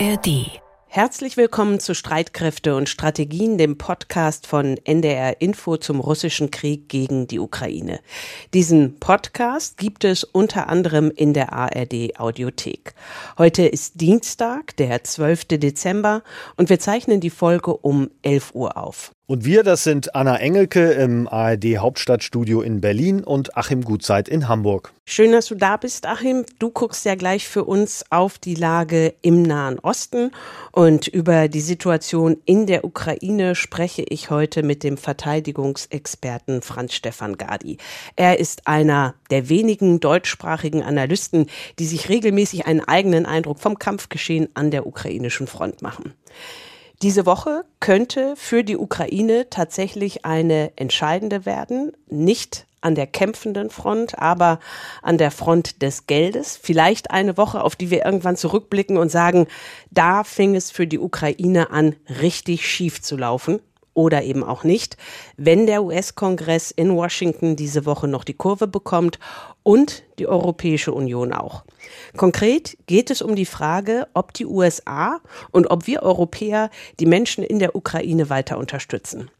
ARD Herzlich willkommen zu Streitkräfte und Strategien, dem Podcast von NDR Info zum russischen Krieg gegen die Ukraine. Diesen Podcast gibt es unter anderem in der ARD Audiothek. Heute ist Dienstag, der 12. Dezember und wir zeichnen die Folge um 11 Uhr auf. Und wir, das sind Anna Engelke im ARD Hauptstadtstudio in Berlin und Achim Gutzeit in Hamburg. Schön, dass du da bist, Achim. Du guckst ja gleich für uns auf die Lage im Nahen Osten und über die Situation in der Ukraine spreche ich heute mit dem Verteidigungsexperten Franz Stefan Gadi. Er ist einer der wenigen deutschsprachigen Analysten, die sich regelmäßig einen eigenen Eindruck vom Kampfgeschehen an der ukrainischen Front machen. Diese Woche könnte für die Ukraine tatsächlich eine entscheidende werden, nicht an der kämpfenden Front, aber an der Front des Geldes. Vielleicht eine Woche, auf die wir irgendwann zurückblicken und sagen, da fing es für die Ukraine an, richtig schief zu laufen oder eben auch nicht, wenn der US-Kongress in Washington diese Woche noch die Kurve bekommt und die Europäische Union auch. Konkret geht es um die Frage, ob die USA und ob wir Europäer die Menschen in der Ukraine weiter unterstützen.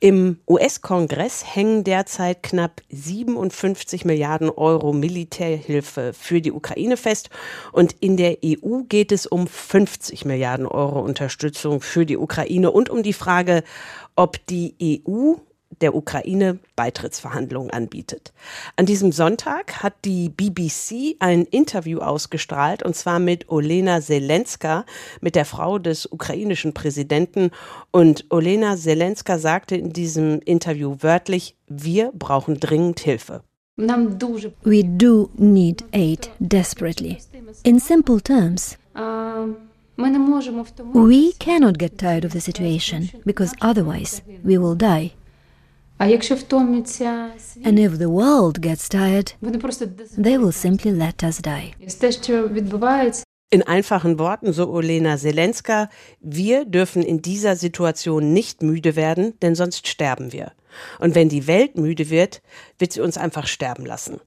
Im US-Kongress hängen derzeit knapp 57 Milliarden Euro Militärhilfe für die Ukraine fest und in der EU geht es um 50 Milliarden Euro Unterstützung für die Ukraine und um die Frage, ob die EU der Ukraine Beitrittsverhandlungen anbietet. An diesem Sonntag hat die BBC ein Interview ausgestrahlt und zwar mit Olena Zelenska, mit der Frau des ukrainischen Präsidenten. Und Olena Zelenska sagte in diesem Interview wörtlich, wir brauchen dringend Hilfe. We do need aid desperately. In simple terms, we cannot get tired of the situation because otherwise we will die. And if the world gets tired, they will simply let us die. In einfachen Worten, so Olena Zelenska, wir dürfen in dieser Situation nicht müde werden, denn sonst sterben wir. Und wenn die Welt müde wird, wird sie uns einfach sterben lassen.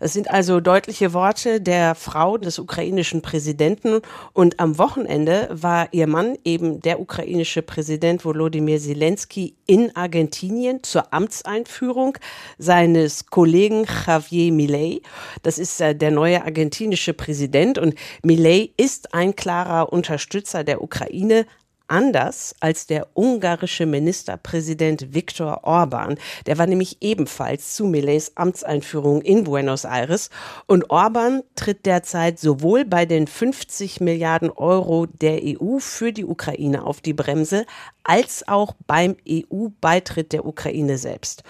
Es sind also deutliche Worte der Frau des ukrainischen Präsidenten und am Wochenende war ihr Mann, eben der ukrainische Präsident Volodymyr Zelensky, in Argentinien zur Amtseinführung seines Kollegen Javier Milei. Das ist äh, der neue argentinische Präsident und Milei ist ein klarer Unterstützer der Ukraine, Anders als der ungarische Ministerpräsident Viktor Orban. Der war nämlich ebenfalls zu Millets Amtseinführung in Buenos Aires. Und Orban tritt derzeit sowohl bei den 50 Milliarden Euro der EU für die Ukraine auf die Bremse, als auch beim EU-Beitritt der Ukraine selbst.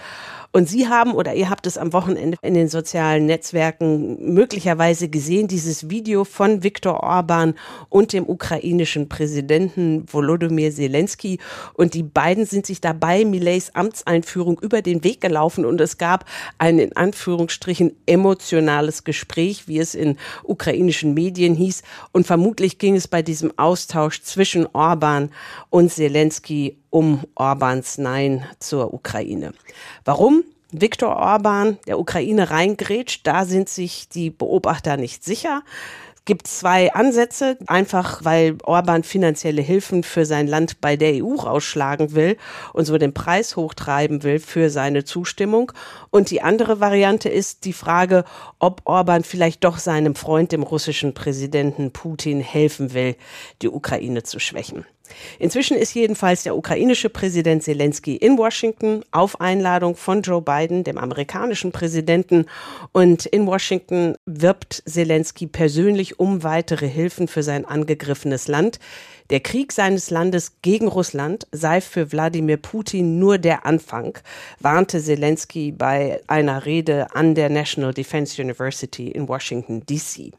Und Sie haben oder ihr habt es am Wochenende in den sozialen Netzwerken möglicherweise gesehen, dieses Video von Viktor Orban und dem ukrainischen Präsidenten Volodymyr Zelensky. Und die beiden sind sich dabei Millets Amtseinführung über den Weg gelaufen und es gab ein in Anführungsstrichen emotionales Gespräch, wie es in ukrainischen Medien hieß. Und vermutlich ging es bei diesem Austausch zwischen Orban und Zelensky um Orbans Nein zur Ukraine. Warum? Viktor Orban der Ukraine reingrätscht, da sind sich die Beobachter nicht sicher gibt zwei Ansätze, einfach weil Orban finanzielle Hilfen für sein Land bei der EU rausschlagen will und so den Preis hochtreiben will für seine Zustimmung. Und die andere Variante ist die Frage, ob Orban vielleicht doch seinem Freund, dem russischen Präsidenten Putin, helfen will, die Ukraine zu schwächen. Inzwischen ist jedenfalls der ukrainische Präsident Zelensky in Washington auf Einladung von Joe Biden, dem amerikanischen Präsidenten. Und in Washington wirbt Zelensky persönlich um weitere Hilfen für sein angegriffenes Land. Der Krieg seines Landes gegen Russland sei für Wladimir Putin nur der Anfang, warnte Zelensky bei einer Rede an der National Defense University in Washington, D.C.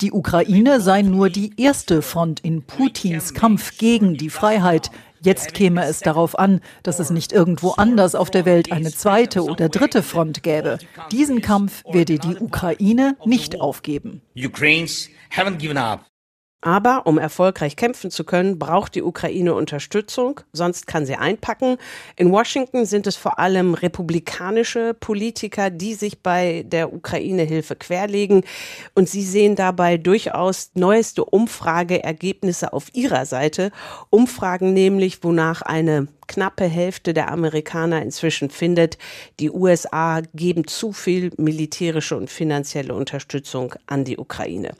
Die Ukraine sei nur die erste Front in Putins Kampf gegen die Freiheit. Jetzt käme es darauf an, dass es nicht irgendwo anders auf der Welt eine zweite oder dritte Front gäbe. Diesen Kampf werde die Ukraine nicht aufgeben. Aber um erfolgreich kämpfen zu können, braucht die Ukraine Unterstützung, sonst kann sie einpacken. In Washington sind es vor allem republikanische Politiker, die sich bei der Ukraine-Hilfe querlegen. Und sie sehen dabei durchaus neueste Umfrageergebnisse auf ihrer Seite. Umfragen nämlich, wonach eine knappe Hälfte der Amerikaner inzwischen findet, die USA geben zu viel militärische und finanzielle Unterstützung an die Ukraine.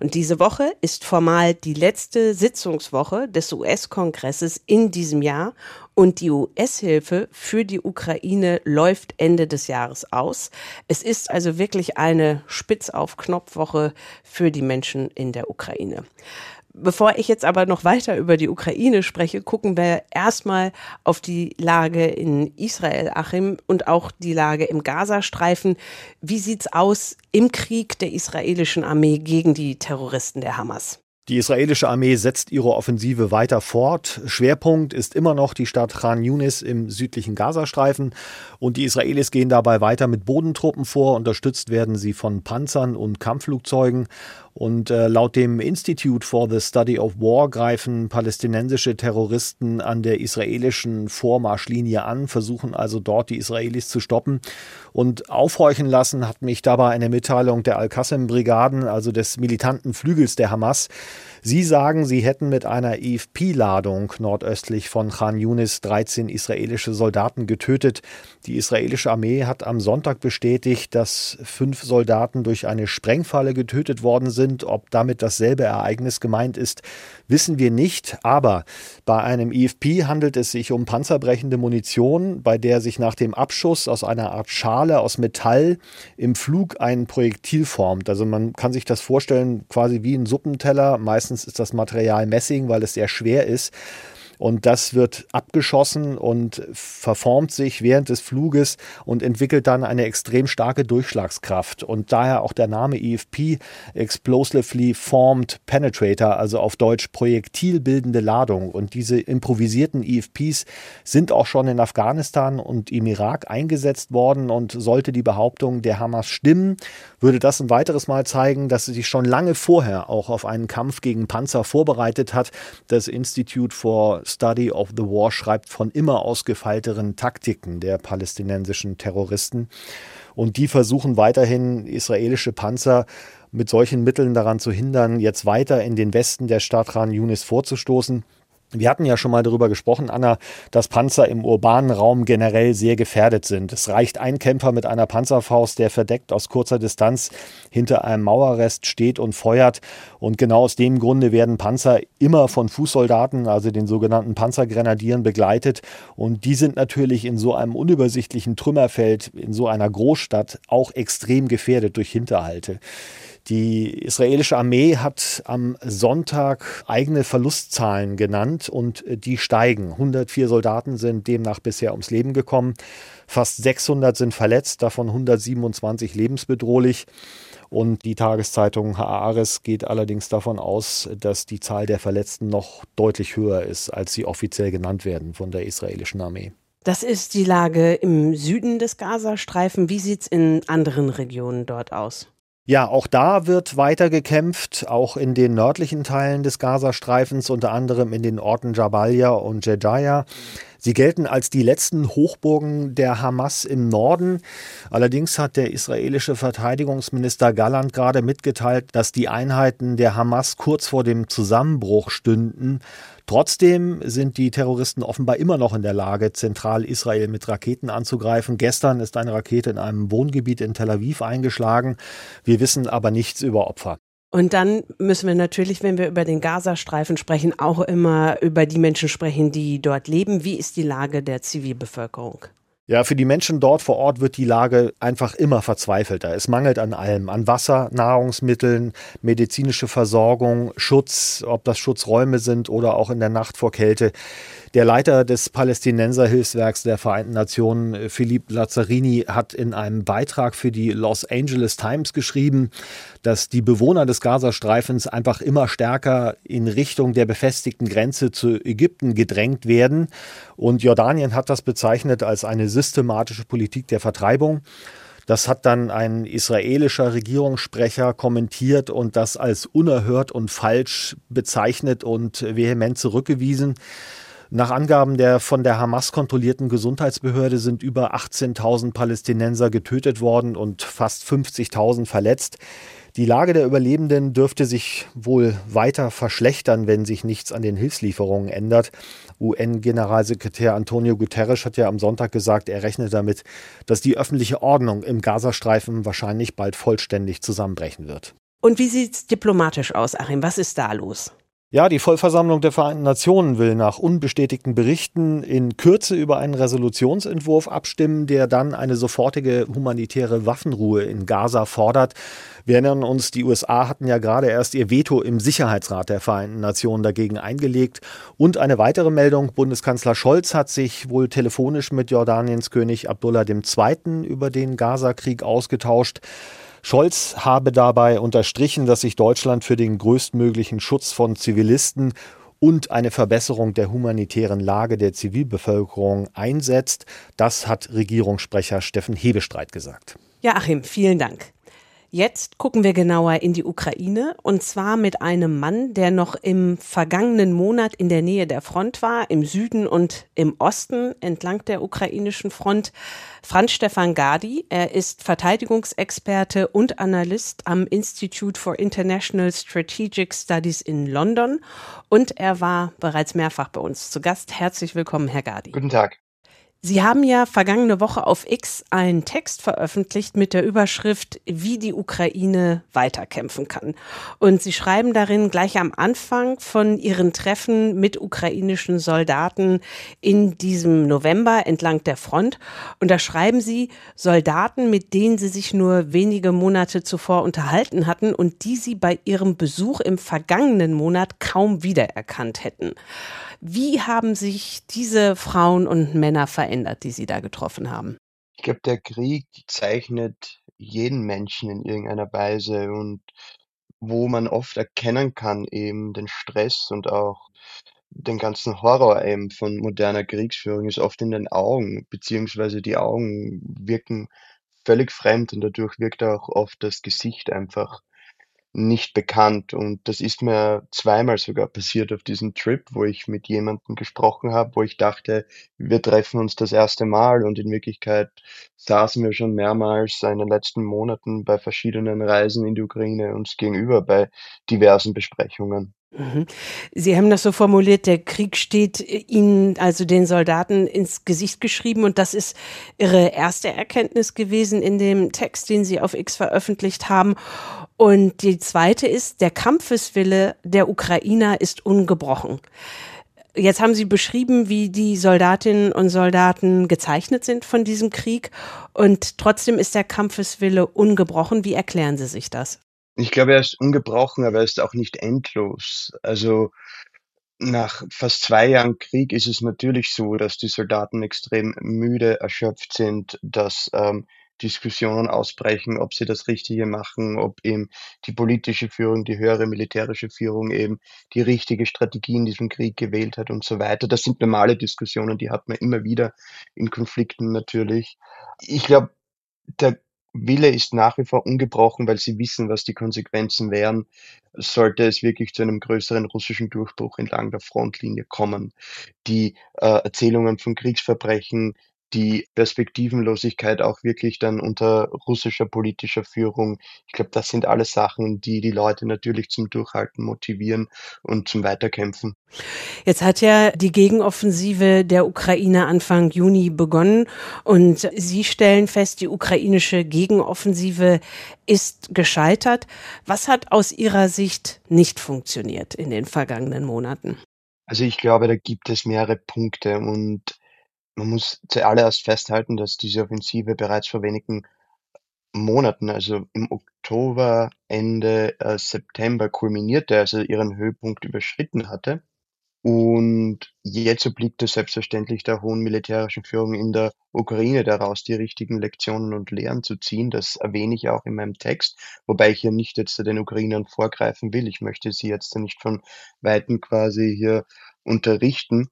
Und diese Woche ist formal die letzte Sitzungswoche des US-Kongresses in diesem Jahr und die US-Hilfe für die Ukraine läuft Ende des Jahres aus. Es ist also wirklich eine Spitz auf Knopfwoche für die Menschen in der Ukraine. Bevor ich jetzt aber noch weiter über die Ukraine spreche, gucken wir erstmal auf die Lage in Israel, Achim, und auch die Lage im Gazastreifen. Wie sieht's aus im Krieg der israelischen Armee gegen die Terroristen der Hamas? Die israelische Armee setzt ihre Offensive weiter fort. Schwerpunkt ist immer noch die Stadt Khan Yunis im südlichen Gazastreifen. Und die Israelis gehen dabei weiter mit Bodentruppen vor. Unterstützt werden sie von Panzern und Kampfflugzeugen. Und äh, laut dem Institute for the Study of War greifen palästinensische Terroristen an der israelischen Vormarschlinie an, versuchen also dort die Israelis zu stoppen. Und aufhorchen lassen hat mich dabei eine Mitteilung der Al-Qassem-Brigaden, also des militanten Flügels der Hamas. Sie sagen, sie hätten mit einer EFP-Ladung nordöstlich von Khan Yunis 13 israelische Soldaten getötet. Die israelische Armee hat am Sonntag bestätigt, dass fünf Soldaten durch eine Sprengfalle getötet worden sind. Ob damit dasselbe Ereignis gemeint ist, wissen wir nicht. Aber bei einem EFP handelt es sich um panzerbrechende Munition, bei der sich nach dem Abschuss aus einer Art Schale aus Metall im Flug ein Projektil formt. Also man kann sich das vorstellen, quasi wie ein Suppenteller, meistens Meistens ist das Material Messing, weil es sehr schwer ist. Und das wird abgeschossen und verformt sich während des Fluges und entwickelt dann eine extrem starke Durchschlagskraft. Und daher auch der Name EFP, Explosively Formed Penetrator, also auf Deutsch projektilbildende Ladung. Und diese improvisierten EFPs sind auch schon in Afghanistan und im Irak eingesetzt worden. Und sollte die Behauptung der Hamas stimmen, würde das ein weiteres Mal zeigen, dass sie sich schon lange vorher auch auf einen Kampf gegen Panzer vorbereitet hat. Das Institute for Study of the War schreibt von immer ausgefeilteren Taktiken der palästinensischen Terroristen. Und die versuchen weiterhin israelische Panzer mit solchen Mitteln daran zu hindern, jetzt weiter in den Westen der Stadt Khan Yunis vorzustoßen. Wir hatten ja schon mal darüber gesprochen, Anna, dass Panzer im urbanen Raum generell sehr gefährdet sind. Es reicht ein Kämpfer mit einer Panzerfaust, der verdeckt aus kurzer Distanz hinter einem Mauerrest steht und feuert. Und genau aus dem Grunde werden Panzer immer von Fußsoldaten, also den sogenannten Panzergrenadieren, begleitet. Und die sind natürlich in so einem unübersichtlichen Trümmerfeld, in so einer Großstadt auch extrem gefährdet durch Hinterhalte. Die israelische Armee hat am Sonntag eigene Verlustzahlen genannt und die steigen. 104 Soldaten sind demnach bisher ums Leben gekommen. Fast 600 sind verletzt, davon 127 lebensbedrohlich. Und die Tageszeitung Haares geht allerdings davon aus, dass die Zahl der Verletzten noch deutlich höher ist, als sie offiziell genannt werden von der israelischen Armee. Das ist die Lage im Süden des Gazastreifen. Wie sieht es in anderen Regionen dort aus? Ja, auch da wird weiter gekämpft, auch in den nördlichen Teilen des Gazastreifens, unter anderem in den Orten Jabalia und Jedaya. Sie gelten als die letzten Hochburgen der Hamas im Norden. Allerdings hat der israelische Verteidigungsminister Galland gerade mitgeteilt, dass die Einheiten der Hamas kurz vor dem Zusammenbruch stünden. Trotzdem sind die Terroristen offenbar immer noch in der Lage, Zentral-Israel mit Raketen anzugreifen. Gestern ist eine Rakete in einem Wohngebiet in Tel Aviv eingeschlagen. Wir wissen aber nichts über Opfer. Und dann müssen wir natürlich, wenn wir über den Gazastreifen sprechen, auch immer über die Menschen sprechen, die dort leben. Wie ist die Lage der Zivilbevölkerung? Ja, für die Menschen dort vor Ort wird die Lage einfach immer verzweifelter. Es mangelt an allem, an Wasser, Nahrungsmitteln, medizinische Versorgung, Schutz, ob das Schutzräume sind oder auch in der Nacht vor Kälte. Der Leiter des Palästinenser-Hilfswerks der Vereinten Nationen, Philippe Lazzarini, hat in einem Beitrag für die Los Angeles Times geschrieben, dass die Bewohner des Gazastreifens einfach immer stärker in Richtung der befestigten Grenze zu Ägypten gedrängt werden. Und Jordanien hat das bezeichnet als eine systematische Politik der Vertreibung. Das hat dann ein israelischer Regierungssprecher kommentiert und das als unerhört und falsch bezeichnet und vehement zurückgewiesen. Nach Angaben der von der Hamas kontrollierten Gesundheitsbehörde sind über 18.000 Palästinenser getötet worden und fast 50.000 verletzt. Die Lage der Überlebenden dürfte sich wohl weiter verschlechtern, wenn sich nichts an den Hilfslieferungen ändert. UN-Generalsekretär Antonio Guterres hat ja am Sonntag gesagt, er rechnet damit, dass die öffentliche Ordnung im Gazastreifen wahrscheinlich bald vollständig zusammenbrechen wird. Und wie sieht es diplomatisch aus, Achim? Was ist da los? Ja, die Vollversammlung der Vereinten Nationen will nach unbestätigten Berichten in Kürze über einen Resolutionsentwurf abstimmen, der dann eine sofortige humanitäre Waffenruhe in Gaza fordert. Wir erinnern uns, die USA hatten ja gerade erst ihr Veto im Sicherheitsrat der Vereinten Nationen dagegen eingelegt. Und eine weitere Meldung, Bundeskanzler Scholz hat sich wohl telefonisch mit Jordaniens König Abdullah II. über den Gaza-Krieg ausgetauscht. Scholz habe dabei unterstrichen, dass sich Deutschland für den größtmöglichen Schutz von Zivilisten und eine Verbesserung der humanitären Lage der Zivilbevölkerung einsetzt. Das hat Regierungssprecher Steffen Hebestreit gesagt. Ja, Achim, vielen Dank. Jetzt gucken wir genauer in die Ukraine und zwar mit einem Mann, der noch im vergangenen Monat in der Nähe der Front war, im Süden und im Osten entlang der ukrainischen Front. Franz Stefan Gadi, er ist Verteidigungsexperte und Analyst am Institute for International Strategic Studies in London und er war bereits mehrfach bei uns zu Gast. Herzlich willkommen, Herr Gadi. Guten Tag. Sie haben ja vergangene Woche auf X einen Text veröffentlicht mit der Überschrift, wie die Ukraine weiterkämpfen kann. Und Sie schreiben darin gleich am Anfang von Ihren Treffen mit ukrainischen Soldaten in diesem November entlang der Front. Und da schreiben Sie Soldaten, mit denen Sie sich nur wenige Monate zuvor unterhalten hatten und die Sie bei Ihrem Besuch im vergangenen Monat kaum wiedererkannt hätten. Wie haben sich diese Frauen und Männer verändert, die Sie da getroffen haben? Ich glaube, der Krieg zeichnet jeden Menschen in irgendeiner Weise und wo man oft erkennen kann, eben den Stress und auch den ganzen Horror eben von moderner Kriegsführung ist oft in den Augen, beziehungsweise die Augen wirken völlig fremd und dadurch wirkt auch oft das Gesicht einfach nicht bekannt. Und das ist mir zweimal sogar passiert auf diesem Trip, wo ich mit jemandem gesprochen habe, wo ich dachte, wir treffen uns das erste Mal und in Wirklichkeit saßen wir schon mehrmals in den letzten Monaten bei verschiedenen Reisen in die Ukraine uns gegenüber bei diversen Besprechungen. Mhm. Sie haben das so formuliert, der Krieg steht Ihnen, also den Soldaten, ins Gesicht geschrieben und das ist Ihre erste Erkenntnis gewesen in dem Text, den Sie auf X veröffentlicht haben. Und die zweite ist, der Kampfeswille der Ukrainer ist ungebrochen. Jetzt haben Sie beschrieben, wie die Soldatinnen und Soldaten gezeichnet sind von diesem Krieg und trotzdem ist der Kampfeswille ungebrochen. Wie erklären Sie sich das? Ich glaube, er ist ungebrochen, aber er ist auch nicht endlos. Also nach fast zwei Jahren Krieg ist es natürlich so, dass die Soldaten extrem müde, erschöpft sind, dass ähm, Diskussionen ausbrechen, ob sie das Richtige machen, ob eben die politische Führung, die höhere militärische Führung eben die richtige Strategie in diesem Krieg gewählt hat und so weiter. Das sind normale Diskussionen, die hat man immer wieder in Konflikten natürlich. Ich glaube, der Wille ist nach wie vor ungebrochen, weil sie wissen, was die Konsequenzen wären, sollte es wirklich zu einem größeren russischen Durchbruch entlang der Frontlinie kommen. Die äh, Erzählungen von Kriegsverbrechen, die Perspektivenlosigkeit auch wirklich dann unter russischer politischer Führung. Ich glaube, das sind alles Sachen, die die Leute natürlich zum Durchhalten motivieren und zum Weiterkämpfen. Jetzt hat ja die Gegenoffensive der Ukraine Anfang Juni begonnen und Sie stellen fest, die ukrainische Gegenoffensive ist gescheitert. Was hat aus Ihrer Sicht nicht funktioniert in den vergangenen Monaten? Also ich glaube, da gibt es mehrere Punkte und man muss zuallererst festhalten, dass diese Offensive bereits vor wenigen Monaten, also im Oktober, Ende äh, September kulminierte, also ihren Höhepunkt überschritten hatte. Und jetzt obliegt es selbstverständlich der hohen militärischen Führung in der Ukraine daraus, die richtigen Lektionen und Lehren zu ziehen. Das erwähne ich auch in meinem Text, wobei ich hier nicht jetzt den Ukrainern vorgreifen will. Ich möchte sie jetzt nicht von Weitem quasi hier unterrichten.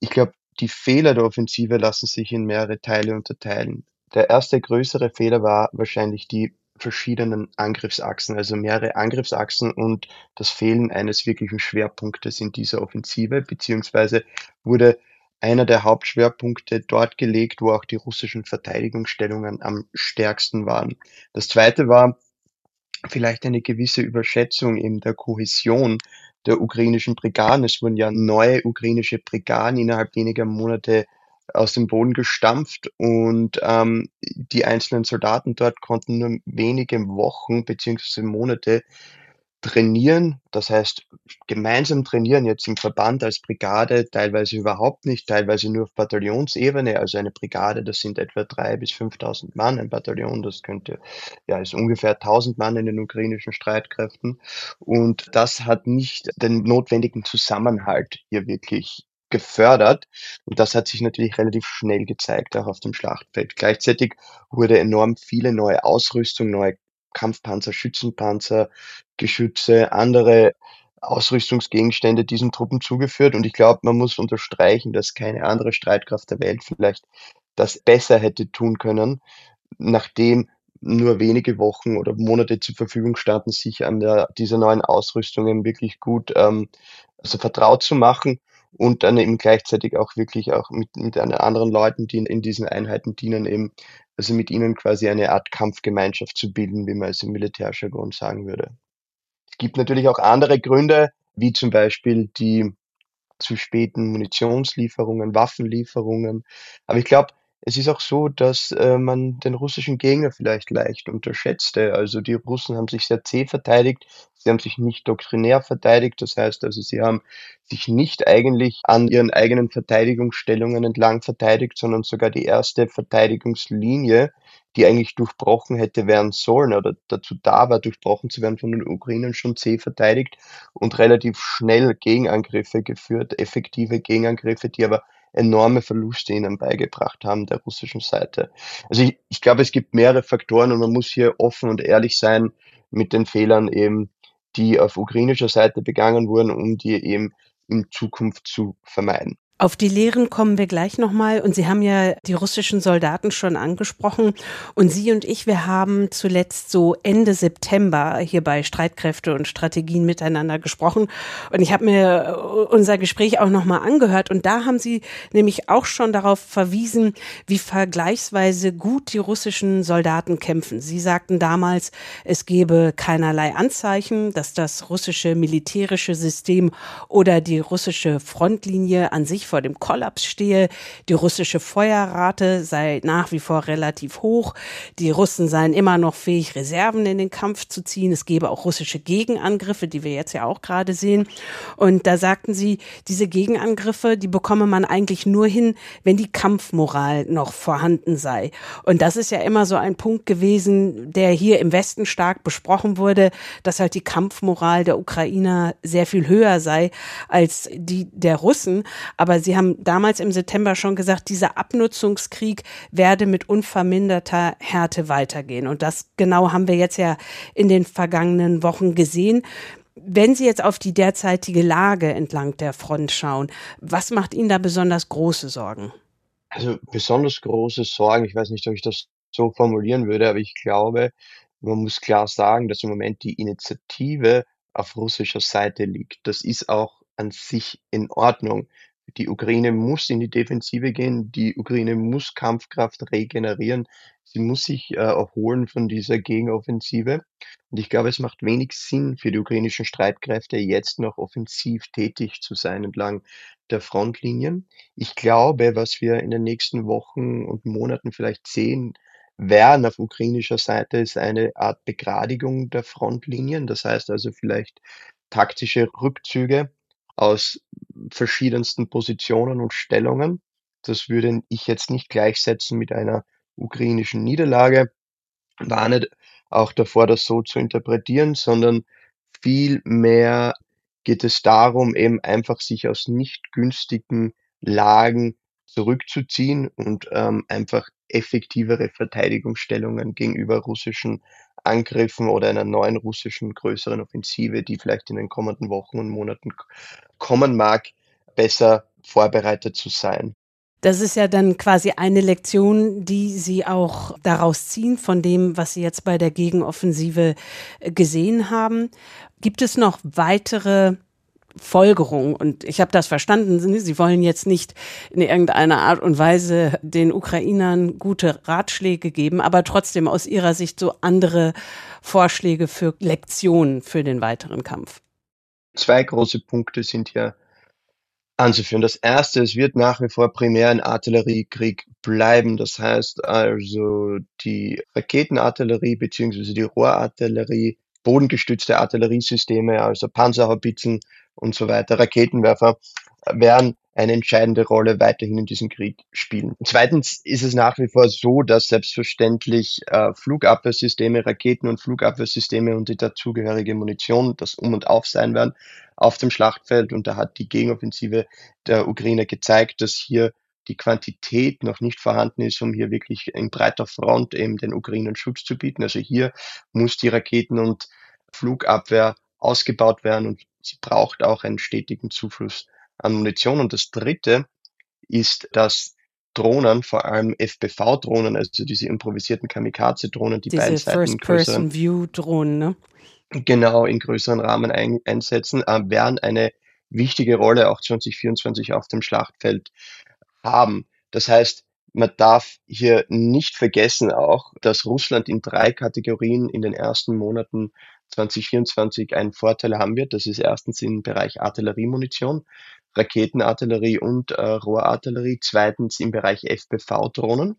Ich glaube, die Fehler der Offensive lassen sich in mehrere Teile unterteilen. Der erste größere Fehler war wahrscheinlich die verschiedenen Angriffsachsen, also mehrere Angriffsachsen und das Fehlen eines wirklichen Schwerpunktes in dieser Offensive, beziehungsweise wurde einer der Hauptschwerpunkte dort gelegt, wo auch die russischen Verteidigungsstellungen am stärksten waren. Das zweite war vielleicht eine gewisse Überschätzung in der Kohäsion der ukrainischen Brigaden. Es wurden ja neue ukrainische Brigaden innerhalb weniger Monate aus dem Boden gestampft und ähm, die einzelnen Soldaten dort konnten nur wenige Wochen beziehungsweise Monate trainieren, das heißt gemeinsam trainieren jetzt im Verband als Brigade, teilweise überhaupt nicht, teilweise nur auf Bataillonsebene. Also eine Brigade, das sind etwa drei bis 5.000 Mann. Ein Bataillon, das könnte, ja, ist ungefähr 1.000 Mann in den ukrainischen Streitkräften. Und das hat nicht den notwendigen Zusammenhalt hier wirklich gefördert. Und das hat sich natürlich relativ schnell gezeigt, auch auf dem Schlachtfeld. Gleichzeitig wurde enorm viele neue Ausrüstung, neue Kampfpanzer, Schützenpanzer, Geschütze, andere Ausrüstungsgegenstände diesen Truppen zugeführt. Und ich glaube, man muss unterstreichen, dass keine andere Streitkraft der Welt vielleicht das besser hätte tun können, nachdem nur wenige Wochen oder Monate zur Verfügung standen, sich an der, dieser neuen Ausrüstungen wirklich gut ähm, also vertraut zu machen und dann eben gleichzeitig auch wirklich auch mit, mit anderen Leuten, die in, in diesen Einheiten dienen, eben also mit ihnen quasi eine Art Kampfgemeinschaft zu bilden, wie man es im Militärjargon sagen würde. Gibt natürlich auch andere Gründe, wie zum Beispiel die zu späten Munitionslieferungen, Waffenlieferungen. Aber ich glaube, es ist auch so, dass äh, man den russischen Gegner vielleicht leicht unterschätzte. Also die Russen haben sich sehr zäh verteidigt, sie haben sich nicht doktrinär verteidigt. Das heißt also, sie haben sich nicht eigentlich an ihren eigenen Verteidigungsstellungen entlang verteidigt, sondern sogar die erste Verteidigungslinie, die eigentlich durchbrochen hätte werden sollen oder dazu da war, durchbrochen zu werden von den Ukrainern, schon zäh verteidigt und relativ schnell Gegenangriffe geführt, effektive Gegenangriffe, die aber enorme Verluste ihnen beigebracht haben, der russischen Seite. Also ich, ich glaube, es gibt mehrere Faktoren und man muss hier offen und ehrlich sein mit den Fehlern eben, die auf ukrainischer Seite begangen wurden, um die eben in Zukunft zu vermeiden. Auf die Lehren kommen wir gleich nochmal. Und Sie haben ja die russischen Soldaten schon angesprochen. Und Sie und ich, wir haben zuletzt so Ende September hier bei Streitkräfte und Strategien miteinander gesprochen. Und ich habe mir unser Gespräch auch nochmal angehört. Und da haben Sie nämlich auch schon darauf verwiesen, wie vergleichsweise gut die russischen Soldaten kämpfen. Sie sagten damals, es gebe keinerlei Anzeichen, dass das russische militärische System oder die russische Frontlinie an sich vor dem Kollaps stehe. Die russische Feuerrate sei nach wie vor relativ hoch. Die Russen seien immer noch fähig, Reserven in den Kampf zu ziehen. Es gebe auch russische Gegenangriffe, die wir jetzt ja auch gerade sehen. Und da sagten sie, diese Gegenangriffe, die bekomme man eigentlich nur hin, wenn die Kampfmoral noch vorhanden sei. Und das ist ja immer so ein Punkt gewesen, der hier im Westen stark besprochen wurde, dass halt die Kampfmoral der Ukrainer sehr viel höher sei als die der Russen. Aber Sie haben damals im September schon gesagt, dieser Abnutzungskrieg werde mit unverminderter Härte weitergehen. Und das genau haben wir jetzt ja in den vergangenen Wochen gesehen. Wenn Sie jetzt auf die derzeitige Lage entlang der Front schauen, was macht Ihnen da besonders große Sorgen? Also besonders große Sorgen, ich weiß nicht, ob ich das so formulieren würde, aber ich glaube, man muss klar sagen, dass im Moment die Initiative auf russischer Seite liegt. Das ist auch an sich in Ordnung. Die Ukraine muss in die Defensive gehen, die Ukraine muss Kampfkraft regenerieren, sie muss sich äh, erholen von dieser Gegenoffensive. Und ich glaube, es macht wenig Sinn für die ukrainischen Streitkräfte, jetzt noch offensiv tätig zu sein entlang der Frontlinien. Ich glaube, was wir in den nächsten Wochen und Monaten vielleicht sehen werden auf ukrainischer Seite, ist eine Art Begradigung der Frontlinien. Das heißt also vielleicht taktische Rückzüge aus verschiedensten Positionen und Stellungen. Das würde ich jetzt nicht gleichsetzen mit einer ukrainischen Niederlage. Warne auch davor, das so zu interpretieren, sondern vielmehr geht es darum, eben einfach sich aus nicht günstigen Lagen zurückzuziehen und ähm, einfach effektivere Verteidigungsstellungen gegenüber russischen Angriffen oder einer neuen russischen größeren Offensive, die vielleicht in den kommenden Wochen und Monaten kommen mag, besser vorbereitet zu sein. Das ist ja dann quasi eine Lektion, die Sie auch daraus ziehen von dem, was Sie jetzt bei der Gegenoffensive äh, gesehen haben. Gibt es noch weitere Folgerungen? Und ich habe das verstanden. Sie wollen jetzt nicht in irgendeiner Art und Weise den Ukrainern gute Ratschläge geben, aber trotzdem aus Ihrer Sicht so andere Vorschläge für Lektionen für den weiteren Kampf. Zwei große Punkte sind hier anzuführen. Das erste, es wird nach wie vor primär ein Artilleriekrieg bleiben. Das heißt also, die Raketenartillerie beziehungsweise die Rohrartillerie, bodengestützte Artilleriesysteme, also Panzerhaubitzen und so weiter, Raketenwerfer, werden eine entscheidende Rolle weiterhin in diesem Krieg spielen. Zweitens ist es nach wie vor so, dass selbstverständlich äh, Flugabwehrsysteme, Raketen und Flugabwehrsysteme und die dazugehörige Munition das Um und Auf sein werden auf dem Schlachtfeld. Und da hat die Gegenoffensive der Ukraine gezeigt, dass hier die Quantität noch nicht vorhanden ist, um hier wirklich in breiter Front eben den Ukrainern Schutz zu bieten. Also hier muss die Raketen- und Flugabwehr ausgebaut werden und sie braucht auch einen stetigen Zufluss an Munition. Und das Dritte ist, dass Drohnen, vor allem FPV-Drohnen, also diese improvisierten Kamikaze-Drohnen, die diese First-Person-View-Drohnen, ne? genau in größeren Rahmen ein, einsetzen, äh, werden eine wichtige Rolle auch 2024 auf dem Schlachtfeld haben. Das heißt, man darf hier nicht vergessen auch, dass Russland in drei Kategorien in den ersten Monaten 2024 einen Vorteil haben wird. Das ist erstens im Bereich Artilleriemunition, Raketenartillerie und äh, Rohrartillerie. Zweitens im Bereich FPV-Drohnen,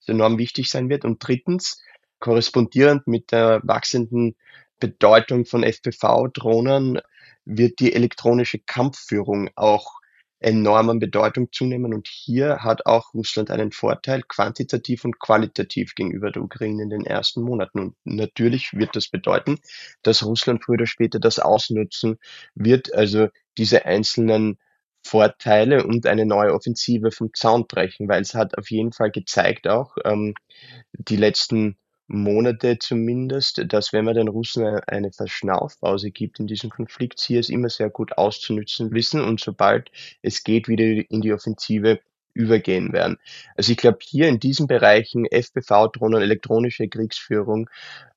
das enorm wichtig sein wird. Und drittens, korrespondierend mit der wachsenden Bedeutung von FPV-Drohnen wird die elektronische Kampfführung auch enorm an Bedeutung zunehmen. Und hier hat auch Russland einen Vorteil, quantitativ und qualitativ gegenüber der Ukraine in den ersten Monaten. Und natürlich wird das bedeuten, dass Russland früher oder später das ausnutzen wird, also diese einzelnen Vorteile und eine neue Offensive vom Zaun brechen, weil es hat auf jeden Fall gezeigt auch, ähm, die letzten Monate zumindest, dass wenn man den Russen eine Verschnaufpause gibt in diesem Konflikt, sie es immer sehr gut auszunützen wissen und sobald es geht, wieder in die Offensive übergehen werden. Also ich glaube, hier in diesen Bereichen FPV-Drohnen, elektronische Kriegsführung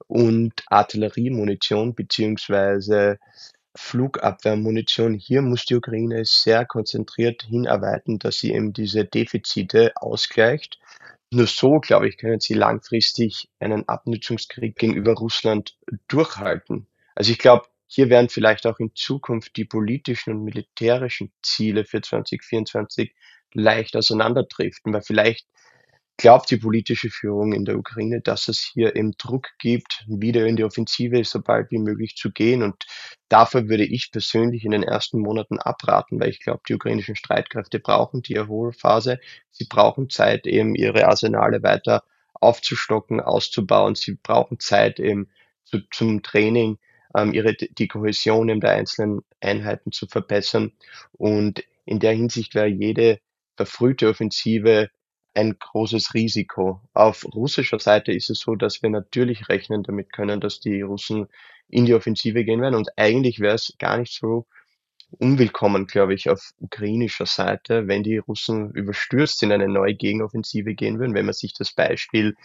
und Artilleriemunition beziehungsweise Flugabwehrmunition, hier muss die Ukraine sehr konzentriert hinarbeiten, dass sie eben diese Defizite ausgleicht nur so, glaube ich, können sie langfristig einen Abnutzungskrieg gegenüber Russland durchhalten. Also ich glaube, hier werden vielleicht auch in Zukunft die politischen und militärischen Ziele für 2024 leicht auseinanderdriften, weil vielleicht glaubt die politische Führung in der Ukraine, dass es hier eben Druck gibt, wieder in die Offensive so bald wie möglich zu gehen. Und dafür würde ich persönlich in den ersten Monaten abraten, weil ich glaube, die ukrainischen Streitkräfte brauchen die Erholphase. Sie brauchen Zeit, eben ihre Arsenale weiter aufzustocken, auszubauen. Sie brauchen Zeit eben zu, zum Training, ähm, ihre, die Kohäsion in der einzelnen Einheiten zu verbessern. Und in der Hinsicht wäre jede verfrühte Offensive ein großes Risiko. Auf russischer Seite ist es so, dass wir natürlich rechnen damit können, dass die Russen in die Offensive gehen werden. Und eigentlich wäre es gar nicht so unwillkommen, glaube ich, auf ukrainischer Seite, wenn die Russen überstürzt in eine neue Gegenoffensive gehen würden. Wenn man sich das Beispiel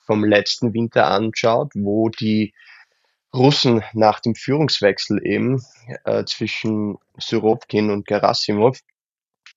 vom letzten Winter anschaut, wo die Russen nach dem Führungswechsel eben äh, zwischen Surovkin und Gerasimov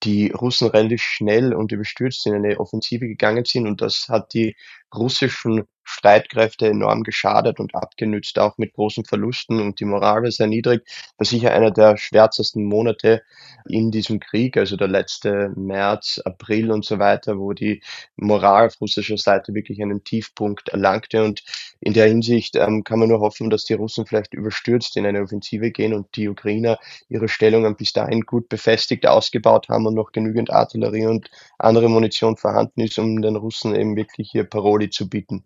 die Russen relativ schnell und überstürzt in eine Offensive gegangen sind und das hat die russischen Streitkräfte enorm geschadet und abgenützt, auch mit großen Verlusten und die Moral war sehr niedrig. War sicher einer der schwärzesten Monate in diesem Krieg, also der letzte März, April und so weiter, wo die Moral auf russischer Seite wirklich einen Tiefpunkt erlangte und in der Hinsicht ähm, kann man nur hoffen, dass die Russen vielleicht überstürzt in eine Offensive gehen und die Ukrainer ihre Stellungen bis dahin gut befestigt, ausgebaut haben und noch genügend Artillerie und andere Munition vorhanden ist, um den Russen eben wirklich hier Paroli zu bieten.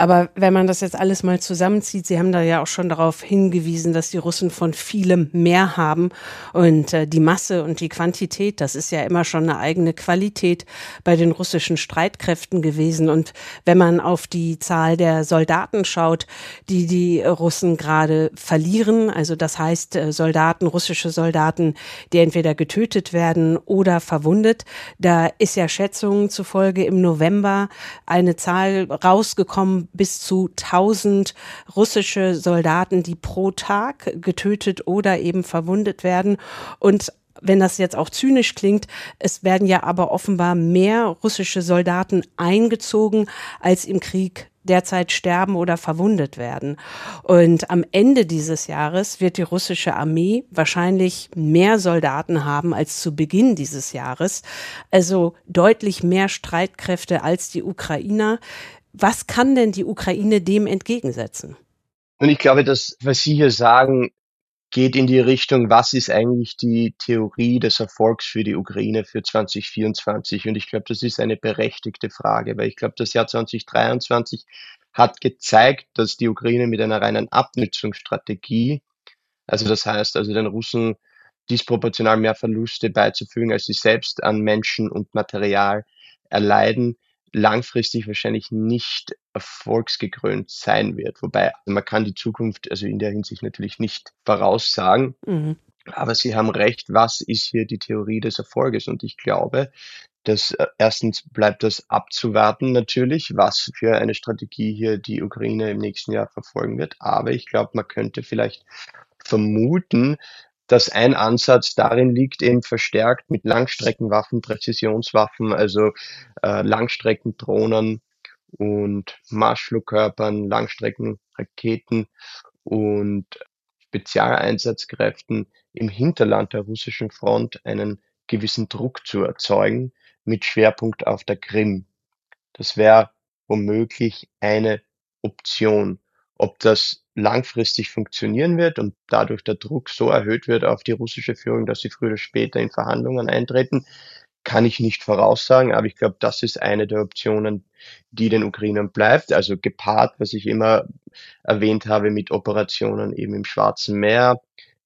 Aber wenn man das jetzt alles mal zusammenzieht, Sie haben da ja auch schon darauf hingewiesen, dass die Russen von vielem mehr haben und äh, die Masse und die Quantität, das ist ja immer schon eine eigene Qualität bei den russischen Streitkräften gewesen. Und wenn man auf die Zahl der Soldaten schaut, die die Russen gerade verlieren, also das heißt äh, Soldaten, russische Soldaten, die entweder getötet werden oder verwundet, da ist ja Schätzungen zufolge im November eine Zahl rausgekommen, bis zu 1000 russische Soldaten, die pro Tag getötet oder eben verwundet werden. Und wenn das jetzt auch zynisch klingt, es werden ja aber offenbar mehr russische Soldaten eingezogen, als im Krieg derzeit sterben oder verwundet werden. Und am Ende dieses Jahres wird die russische Armee wahrscheinlich mehr Soldaten haben als zu Beginn dieses Jahres, also deutlich mehr Streitkräfte als die Ukrainer. Was kann denn die Ukraine dem entgegensetzen? Und ich glaube, dass, was Sie hier sagen, geht in die Richtung, was ist eigentlich die Theorie des Erfolgs für die Ukraine für 2024? Und ich glaube, das ist eine berechtigte Frage, weil ich glaube, das Jahr 2023 hat gezeigt, dass die Ukraine mit einer reinen Abnützungsstrategie, also das heißt, also den Russen disproportional mehr Verluste beizufügen, als sie selbst an Menschen und Material erleiden, langfristig wahrscheinlich nicht erfolgsgekrönt sein wird. Wobei man kann die Zukunft also in der Hinsicht natürlich nicht voraussagen. Mhm. Aber Sie haben recht, was ist hier die Theorie des Erfolges? Und ich glaube, dass äh, erstens bleibt das abzuwarten natürlich, was für eine Strategie hier die Ukraine im nächsten Jahr verfolgen wird. Aber ich glaube, man könnte vielleicht vermuten, dass ein Ansatz darin liegt, eben verstärkt mit Langstreckenwaffen, Präzisionswaffen, also äh, Langstreckendrohnen und Marschflugkörpern, Langstreckenraketen und Spezialeinsatzkräften im Hinterland der russischen Front einen gewissen Druck zu erzeugen, mit Schwerpunkt auf der Krim. Das wäre womöglich eine Option. Ob das langfristig funktionieren wird und dadurch der Druck so erhöht wird auf die russische Führung, dass sie früher oder später in Verhandlungen eintreten, kann ich nicht voraussagen, aber ich glaube, das ist eine der Optionen, die den Ukrainern bleibt. Also gepaart, was ich immer erwähnt habe, mit Operationen eben im Schwarzen Meer,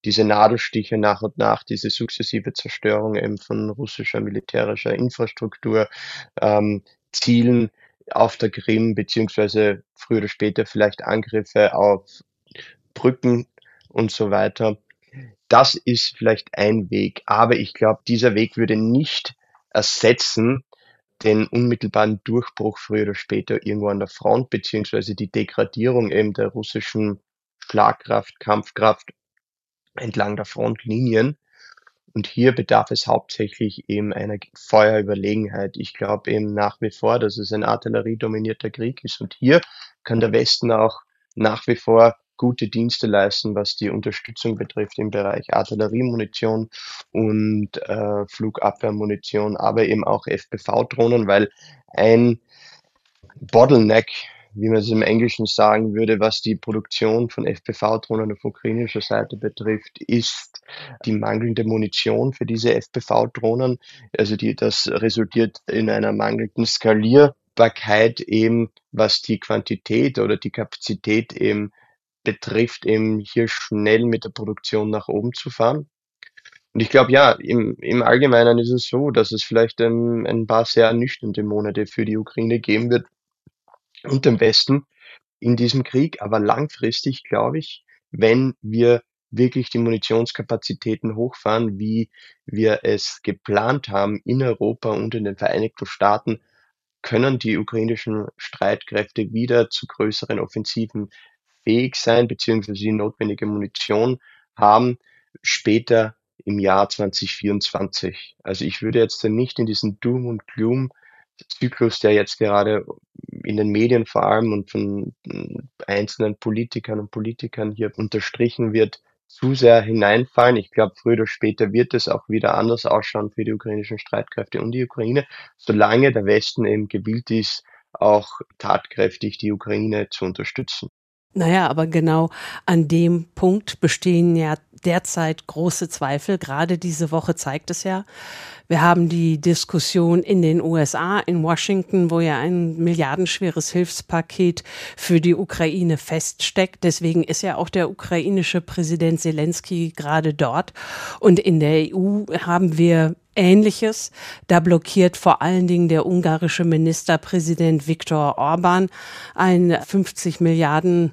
diese Nadelstiche nach und nach, diese sukzessive Zerstörung eben von russischer militärischer Infrastruktur, ähm, Zielen, auf der Krim, beziehungsweise früher oder später vielleicht Angriffe auf Brücken und so weiter. Das ist vielleicht ein Weg, aber ich glaube, dieser Weg würde nicht ersetzen den unmittelbaren Durchbruch früher oder später irgendwo an der Front, beziehungsweise die Degradierung eben der russischen Schlagkraft, Kampfkraft entlang der Frontlinien. Und hier bedarf es hauptsächlich eben einer Feuerüberlegenheit. Ich glaube eben nach wie vor, dass es ein artilleriedominierter Krieg ist. Und hier kann der Westen auch nach wie vor gute Dienste leisten, was die Unterstützung betrifft im Bereich Artilleriemunition und äh, Flugabwehrmunition, aber eben auch FPV-Drohnen, weil ein Bottleneck wie man es im Englischen sagen würde, was die Produktion von FPV-Drohnen auf ukrainischer Seite betrifft, ist die mangelnde Munition für diese FPV-Drohnen. Also die, das resultiert in einer mangelnden Skalierbarkeit eben, was die Quantität oder die Kapazität eben betrifft, eben hier schnell mit der Produktion nach oben zu fahren. Und ich glaube, ja, im, im Allgemeinen ist es so, dass es vielleicht ein, ein paar sehr ernüchternde Monate für die Ukraine geben wird, und dem Westen in diesem Krieg. Aber langfristig glaube ich, wenn wir wirklich die Munitionskapazitäten hochfahren, wie wir es geplant haben in Europa und in den Vereinigten Staaten, können die ukrainischen Streitkräfte wieder zu größeren Offensiven fähig sein, beziehungsweise die notwendige Munition haben, später im Jahr 2024. Also ich würde jetzt nicht in diesen Doom und Gloom Zyklus, der jetzt gerade in den Medien vor allem und von einzelnen Politikern und Politikern hier unterstrichen wird, zu sehr hineinfallen. Ich glaube, früher oder später wird es auch wieder anders ausschauen für die ukrainischen Streitkräfte und die Ukraine, solange der Westen eben gewillt ist, auch tatkräftig die Ukraine zu unterstützen. Naja, aber genau an dem Punkt bestehen ja derzeit große Zweifel. Gerade diese Woche zeigt es ja. Wir haben die Diskussion in den USA, in Washington, wo ja ein milliardenschweres Hilfspaket für die Ukraine feststeckt. Deswegen ist ja auch der ukrainische Präsident Zelensky gerade dort. Und in der EU haben wir Ähnliches. Da blockiert vor allen Dingen der ungarische Ministerpräsident Viktor Orban ein 50 Milliarden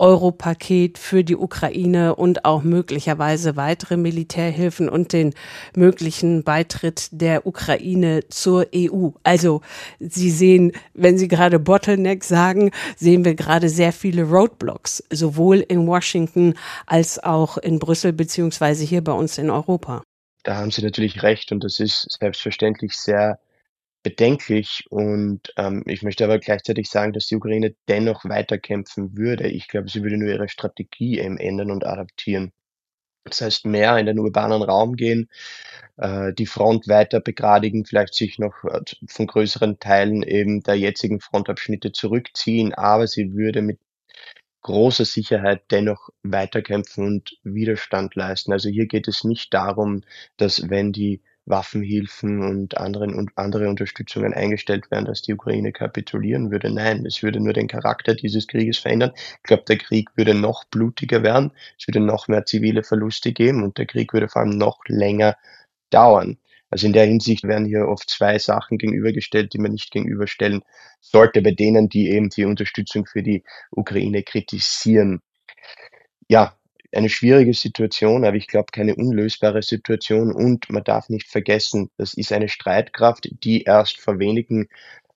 Euro-Paket für die Ukraine und auch möglicherweise weitere Militärhilfen und den möglichen Beitritt der Ukraine zur EU. Also Sie sehen, wenn Sie gerade Bottleneck sagen, sehen wir gerade sehr viele Roadblocks, sowohl in Washington als auch in Brüssel beziehungsweise hier bei uns in Europa. Da haben Sie natürlich recht und das ist selbstverständlich sehr bedenklich und ähm, ich möchte aber gleichzeitig sagen, dass die Ukraine dennoch weiterkämpfen würde. Ich glaube, sie würde nur ihre Strategie eben ändern und adaptieren. Das heißt, mehr in den urbanen Raum gehen, äh, die Front weiter begradigen, vielleicht sich noch äh, von größeren Teilen eben der jetzigen Frontabschnitte zurückziehen, aber sie würde mit großer Sicherheit dennoch weiterkämpfen und Widerstand leisten. Also hier geht es nicht darum, dass wenn die Waffenhilfen und anderen und andere Unterstützungen eingestellt werden, dass die Ukraine kapitulieren würde. Nein, es würde nur den Charakter dieses Krieges verändern. Ich glaube, der Krieg würde noch blutiger werden, es würde noch mehr zivile Verluste geben und der Krieg würde vor allem noch länger dauern. Also in der Hinsicht werden hier oft zwei Sachen gegenübergestellt, die man nicht gegenüberstellen sollte, bei denen, die eben die Unterstützung für die Ukraine kritisieren. Ja, eine schwierige Situation, aber ich glaube keine unlösbare Situation. Und man darf nicht vergessen, das ist eine Streitkraft, die erst vor wenigen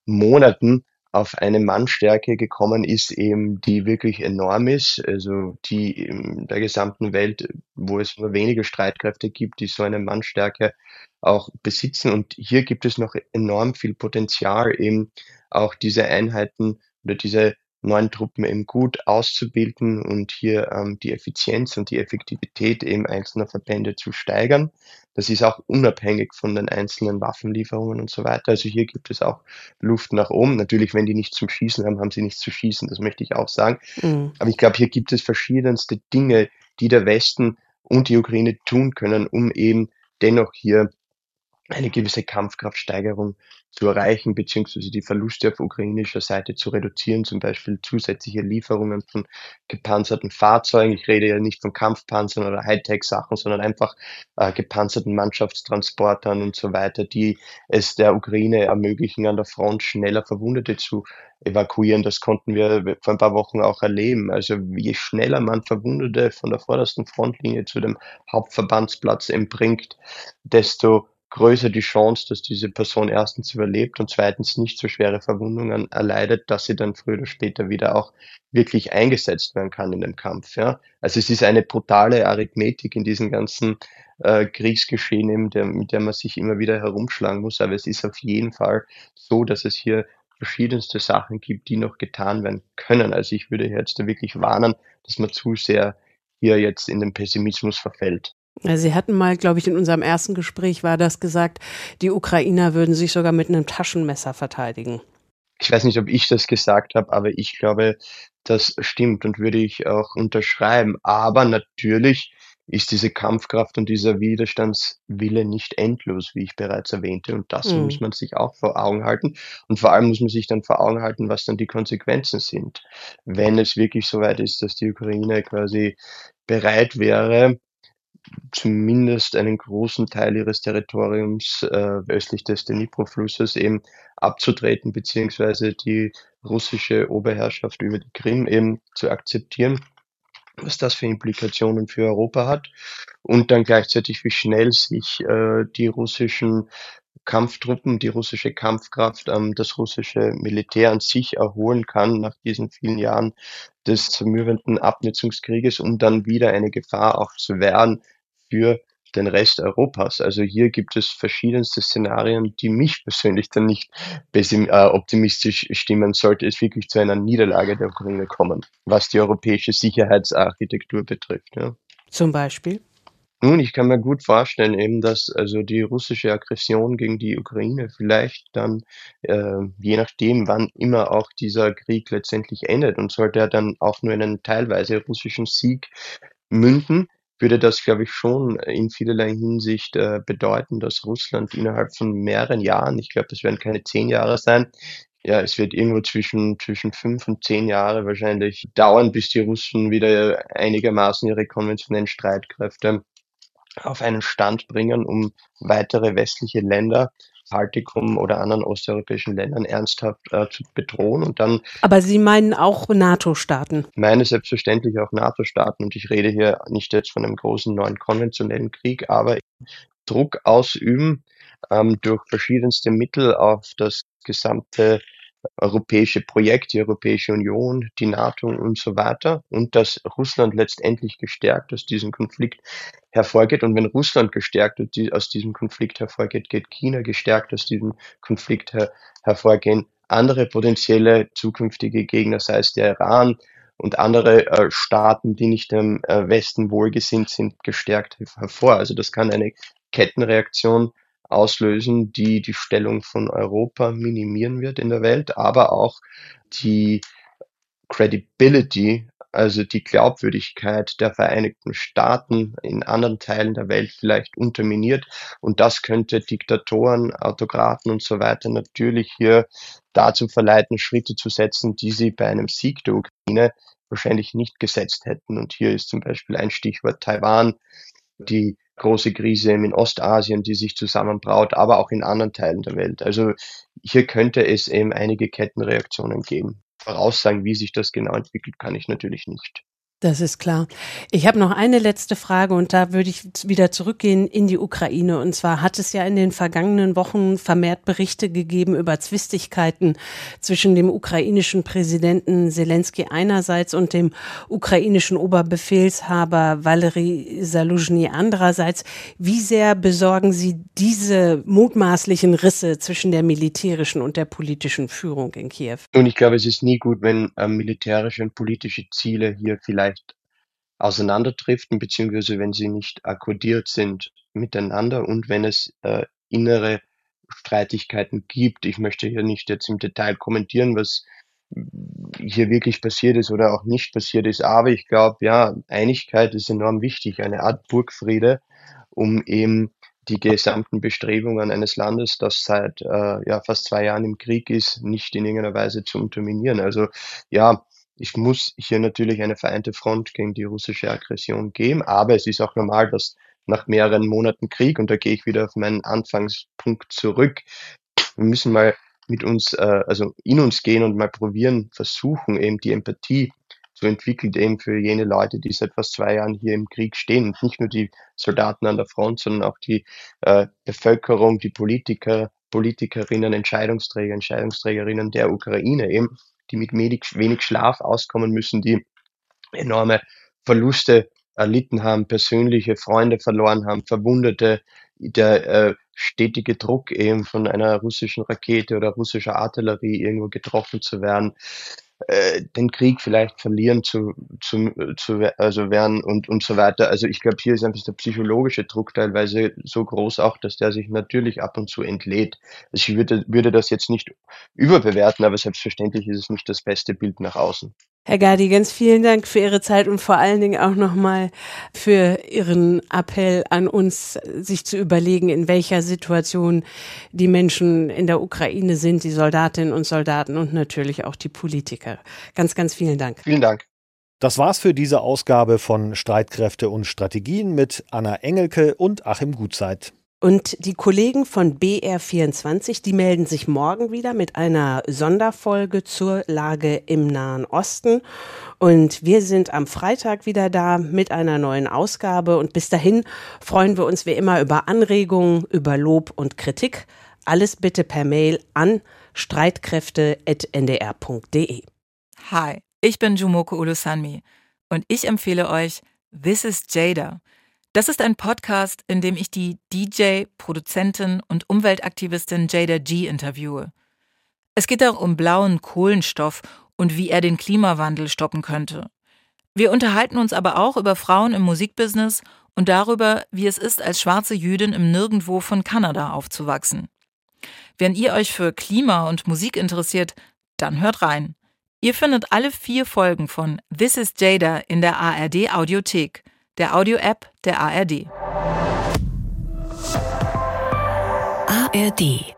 Monaten auf eine Mannstärke gekommen ist, eben die wirklich enorm ist, also die in der gesamten Welt, wo es nur wenige Streitkräfte gibt, die so eine Mannstärke auch besitzen. Und hier gibt es noch enorm viel Potenzial, eben auch diese Einheiten oder diese neuen Truppen eben gut auszubilden und hier ähm, die Effizienz und die Effektivität eben einzelner Verbände zu steigern. Das ist auch unabhängig von den einzelnen Waffenlieferungen und so weiter. Also hier gibt es auch Luft nach oben. Natürlich, wenn die nichts zum Schießen haben, haben sie nichts zu schießen. Das möchte ich auch sagen. Mhm. Aber ich glaube, hier gibt es verschiedenste Dinge, die der Westen und die Ukraine tun können, um eben dennoch hier eine gewisse Kampfkraftsteigerung zu erreichen, beziehungsweise die Verluste auf ukrainischer Seite zu reduzieren, zum Beispiel zusätzliche Lieferungen von gepanzerten Fahrzeugen. Ich rede ja nicht von Kampfpanzern oder Hightech-Sachen, sondern einfach äh, gepanzerten Mannschaftstransportern und so weiter, die es der Ukraine ermöglichen, an der Front schneller Verwundete zu evakuieren. Das konnten wir vor ein paar Wochen auch erleben. Also je schneller man Verwundete von der vordersten Frontlinie zu dem Hauptverbandsplatz bringt, desto größer die Chance, dass diese Person erstens überlebt und zweitens nicht so schwere Verwundungen erleidet, dass sie dann früher oder später wieder auch wirklich eingesetzt werden kann in dem Kampf. Ja? Also es ist eine brutale Arithmetik in diesem ganzen äh, Kriegsgeschehen, der, mit der man sich immer wieder herumschlagen muss. Aber es ist auf jeden Fall so, dass es hier verschiedenste Sachen gibt, die noch getan werden können. Also ich würde jetzt da wirklich warnen, dass man zu sehr hier jetzt in den Pessimismus verfällt. Sie hatten mal, glaube ich, in unserem ersten Gespräch war das gesagt, die Ukrainer würden sich sogar mit einem Taschenmesser verteidigen. Ich weiß nicht, ob ich das gesagt habe, aber ich glaube, das stimmt und würde ich auch unterschreiben. Aber natürlich ist diese Kampfkraft und dieser Widerstandswille nicht endlos, wie ich bereits erwähnte. Und das mhm. muss man sich auch vor Augen halten. Und vor allem muss man sich dann vor Augen halten, was dann die Konsequenzen sind. Wenn es wirklich so weit ist, dass die Ukraine quasi bereit wäre, zumindest einen großen Teil ihres Territoriums äh, östlich des Dnipro-Flusses eben abzutreten, beziehungsweise die russische Oberherrschaft über die Krim eben zu akzeptieren, was das für Implikationen für Europa hat. Und dann gleichzeitig, wie schnell sich äh, die russischen Kampftruppen, die russische Kampfkraft, ähm, das russische Militär an sich erholen kann nach diesen vielen Jahren des zermürbenden Abnutzungskrieges, um dann wieder eine Gefahr auch zu werden für den Rest Europas. Also hier gibt es verschiedenste Szenarien, die mich persönlich dann nicht äh, optimistisch stimmen, sollte es wirklich zu einer Niederlage der Ukraine kommen, was die europäische Sicherheitsarchitektur betrifft. Ja. Zum Beispiel? Nun, ich kann mir gut vorstellen, eben, dass also die russische Aggression gegen die Ukraine vielleicht dann, äh, je nachdem, wann immer auch dieser Krieg letztendlich endet und sollte er dann auch nur in einen teilweise russischen Sieg münden, würde das, glaube ich, schon in vielerlei Hinsicht äh, bedeuten, dass Russland innerhalb von mehreren Jahren, ich glaube, das werden keine zehn Jahre sein, ja, es wird irgendwo zwischen, zwischen fünf und zehn Jahre wahrscheinlich dauern, bis die Russen wieder einigermaßen ihre konventionellen Streitkräfte auf einen Stand bringen, um weitere westliche Länder Baltikum oder anderen osteuropäischen Ländern ernsthaft äh, zu bedrohen und dann. Aber Sie meinen auch NATO-Staaten? Meine selbstverständlich auch NATO-Staaten und ich rede hier nicht jetzt von einem großen neuen konventionellen Krieg, aber Druck ausüben ähm, durch verschiedenste Mittel auf das gesamte europäische Projekt, die Europäische Union, die NATO und so weiter und dass Russland letztendlich gestärkt aus diesem Konflikt hervorgeht. Und wenn Russland gestärkt aus diesem Konflikt hervorgeht, geht China gestärkt aus diesem Konflikt her hervorgehen. Andere potenzielle zukünftige Gegner, sei es der Iran und andere äh, Staaten, die nicht dem äh, Westen wohlgesinnt sind, gestärkt hervor. Also das kann eine Kettenreaktion auslösen, die die Stellung von Europa minimieren wird in der Welt, aber auch die Credibility, also die Glaubwürdigkeit der Vereinigten Staaten in anderen Teilen der Welt vielleicht unterminiert. Und das könnte Diktatoren, Autokraten und so weiter natürlich hier dazu verleiten, Schritte zu setzen, die sie bei einem Sieg der Ukraine wahrscheinlich nicht gesetzt hätten. Und hier ist zum Beispiel ein Stichwort Taiwan, die große Krise in Ostasien, die sich zusammenbraut, aber auch in anderen Teilen der Welt. Also hier könnte es eben einige Kettenreaktionen geben. Voraussagen, wie sich das genau entwickelt, kann ich natürlich nicht. Das ist klar. Ich habe noch eine letzte Frage und da würde ich wieder zurückgehen in die Ukraine. Und zwar hat es ja in den vergangenen Wochen vermehrt Berichte gegeben über Zwistigkeiten zwischen dem ukrainischen Präsidenten Zelensky einerseits und dem ukrainischen Oberbefehlshaber Valery Saluzhny andererseits. Wie sehr besorgen Sie diese mutmaßlichen Risse zwischen der militärischen und der politischen Führung in Kiew? Und ich glaube, es ist nie gut, wenn äh, militärische und politische Ziele hier vielleicht vielleicht auseinanderdriften, beziehungsweise wenn sie nicht akkordiert sind miteinander und wenn es äh, innere Streitigkeiten gibt. Ich möchte hier nicht jetzt im Detail kommentieren, was hier wirklich passiert ist oder auch nicht passiert ist, aber ich glaube, ja, Einigkeit ist enorm wichtig, eine Art Burgfriede, um eben die gesamten Bestrebungen eines Landes, das seit äh, ja, fast zwei Jahren im Krieg ist, nicht in irgendeiner Weise zu unterminieren. Also ja, ich muss hier natürlich eine vereinte Front gegen die russische Aggression geben, aber es ist auch normal, dass nach mehreren Monaten Krieg, und da gehe ich wieder auf meinen Anfangspunkt zurück, wir müssen mal mit uns, äh, also in uns gehen und mal probieren, versuchen, eben die Empathie zu entwickeln, eben für jene Leute, die seit fast zwei Jahren hier im Krieg stehen. Und nicht nur die Soldaten an der Front, sondern auch die äh, Bevölkerung, die Politiker, Politikerinnen, Entscheidungsträger, Entscheidungsträgerinnen der Ukraine eben die mit wenig, Schlaf auskommen müssen, die enorme Verluste erlitten haben, persönliche Freunde verloren haben, Verwundete, der äh, stetige Druck eben von einer russischen Rakete oder russischer Artillerie irgendwo getroffen zu werden, äh, den Krieg vielleicht verlieren zu, zu, zu also werden und, und so weiter. Also ich glaube, hier ist einfach der psychologische Druck teilweise so groß auch, dass der sich natürlich ab und zu entlädt. Also ich würde, würde das jetzt nicht überbewerten, aber selbstverständlich ist es nicht das beste Bild nach außen. Herr Gadi, ganz vielen Dank für Ihre Zeit und vor allen Dingen auch nochmal für Ihren Appell an uns, sich zu überlegen, in welcher Situation die Menschen in der Ukraine sind, die Soldatinnen und Soldaten und natürlich auch die Politiker. Ganz, ganz vielen Dank. Vielen Dank. Das war's für diese Ausgabe von Streitkräfte und Strategien mit Anna Engelke und Achim Gutzeit. Und die Kollegen von BR24, die melden sich morgen wieder mit einer Sonderfolge zur Lage im Nahen Osten. Und wir sind am Freitag wieder da mit einer neuen Ausgabe. Und bis dahin freuen wir uns wie immer über Anregungen, über Lob und Kritik. Alles bitte per Mail an streitkräfte.ndr.de. Hi, ich bin Jumoko Ulusanmi und ich empfehle euch This is Jada das ist ein Podcast, in dem ich die DJ, Produzentin und Umweltaktivistin Jada G interviewe. Es geht auch um blauen Kohlenstoff und wie er den Klimawandel stoppen könnte. Wir unterhalten uns aber auch über Frauen im Musikbusiness und darüber, wie es ist, als schwarze Jüdin im Nirgendwo von Kanada aufzuwachsen. Wenn ihr euch für Klima und Musik interessiert, dann hört rein. Ihr findet alle vier Folgen von This is Jada in der ARD Audiothek der Audio-App der ARD. ARD